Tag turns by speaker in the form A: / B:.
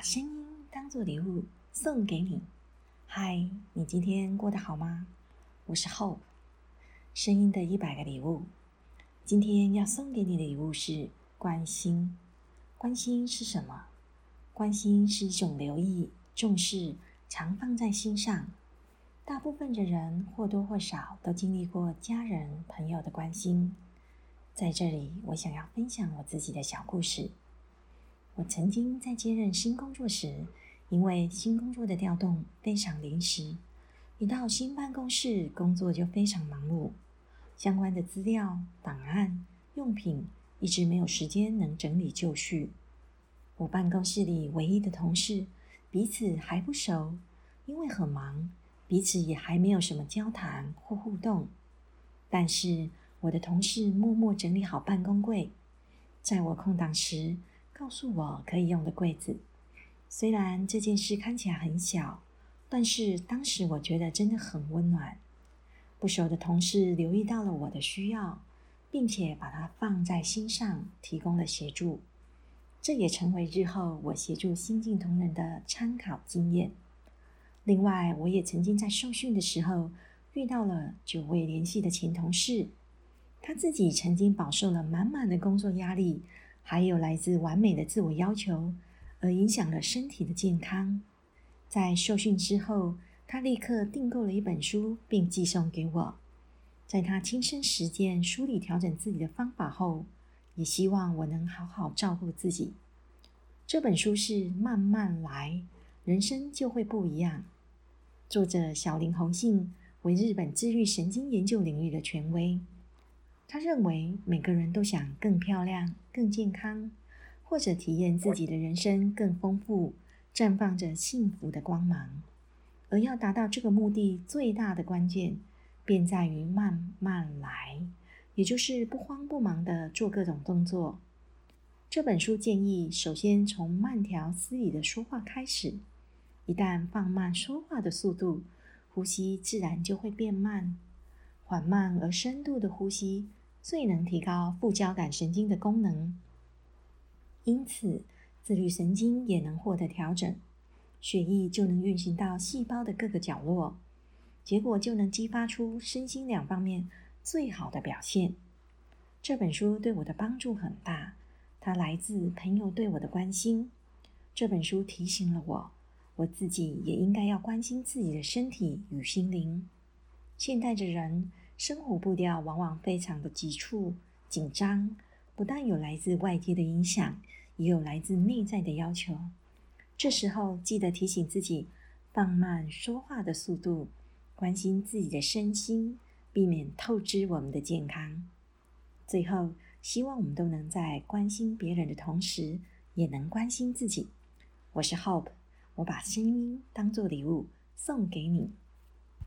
A: 把声音当做礼物送给你。嗨，你今天过得好吗？我是 Hope，声音的一百个礼物。今天要送给你的礼物是关心。关心是什么？关心是一种留意、重视、常放在心上。大部分的人或多或少都经历过家人、朋友的关心。在这里，我想要分享我自己的小故事。我曾经在接任新工作时，因为新工作的调动非常临时，一到新办公室，工作就非常忙碌，相关的资料、档案、用品一直没有时间能整理就绪。我办公室里唯一的同事，彼此还不熟，因为很忙。彼此也还没有什么交谈或互动，但是我的同事默默整理好办公柜，在我空档时告诉我可以用的柜子。虽然这件事看起来很小，但是当时我觉得真的很温暖。不熟的同事留意到了我的需要，并且把它放在心上，提供了协助。这也成为日后我协助新进同仁的参考经验。另外，我也曾经在受训的时候遇到了久未联系的前同事，他自己曾经饱受了满满的工作压力，还有来自完美的自我要求，而影响了身体的健康。在受训之后，他立刻订购了一本书，并寄送给我。在他亲身实践、梳理、调整自己的方法后，也希望我能好好照顾自己。这本书是《慢慢来》。人生就会不一样。作者小林弘信为日本治愈神经研究领域的权威。他认为每个人都想更漂亮、更健康，或者体验自己的人生更丰富，绽放着幸福的光芒。而要达到这个目的，最大的关键便在于慢慢来，也就是不慌不忙地做各种动作。这本书建议，首先从慢条斯理的说话开始。一旦放慢说话的速度，呼吸自然就会变慢。缓慢而深度的呼吸最能提高副交感神经的功能，因此自律神经也能获得调整，血液就能运行到细胞的各个角落，结果就能激发出身心两方面最好的表现。这本书对我的帮助很大，它来自朋友对我的关心。这本书提醒了我。我自己也应该要关心自己的身体与心灵。现代的人生活步调往往非常的急促、紧张，不但有来自外界的影响，也有来自内在的要求。这时候记得提醒自己，放慢说话的速度，关心自己的身心，避免透支我们的健康。最后，希望我们都能在关心别人的同时，也能关心自己。我是 Hope。我把声音当作礼物送给你。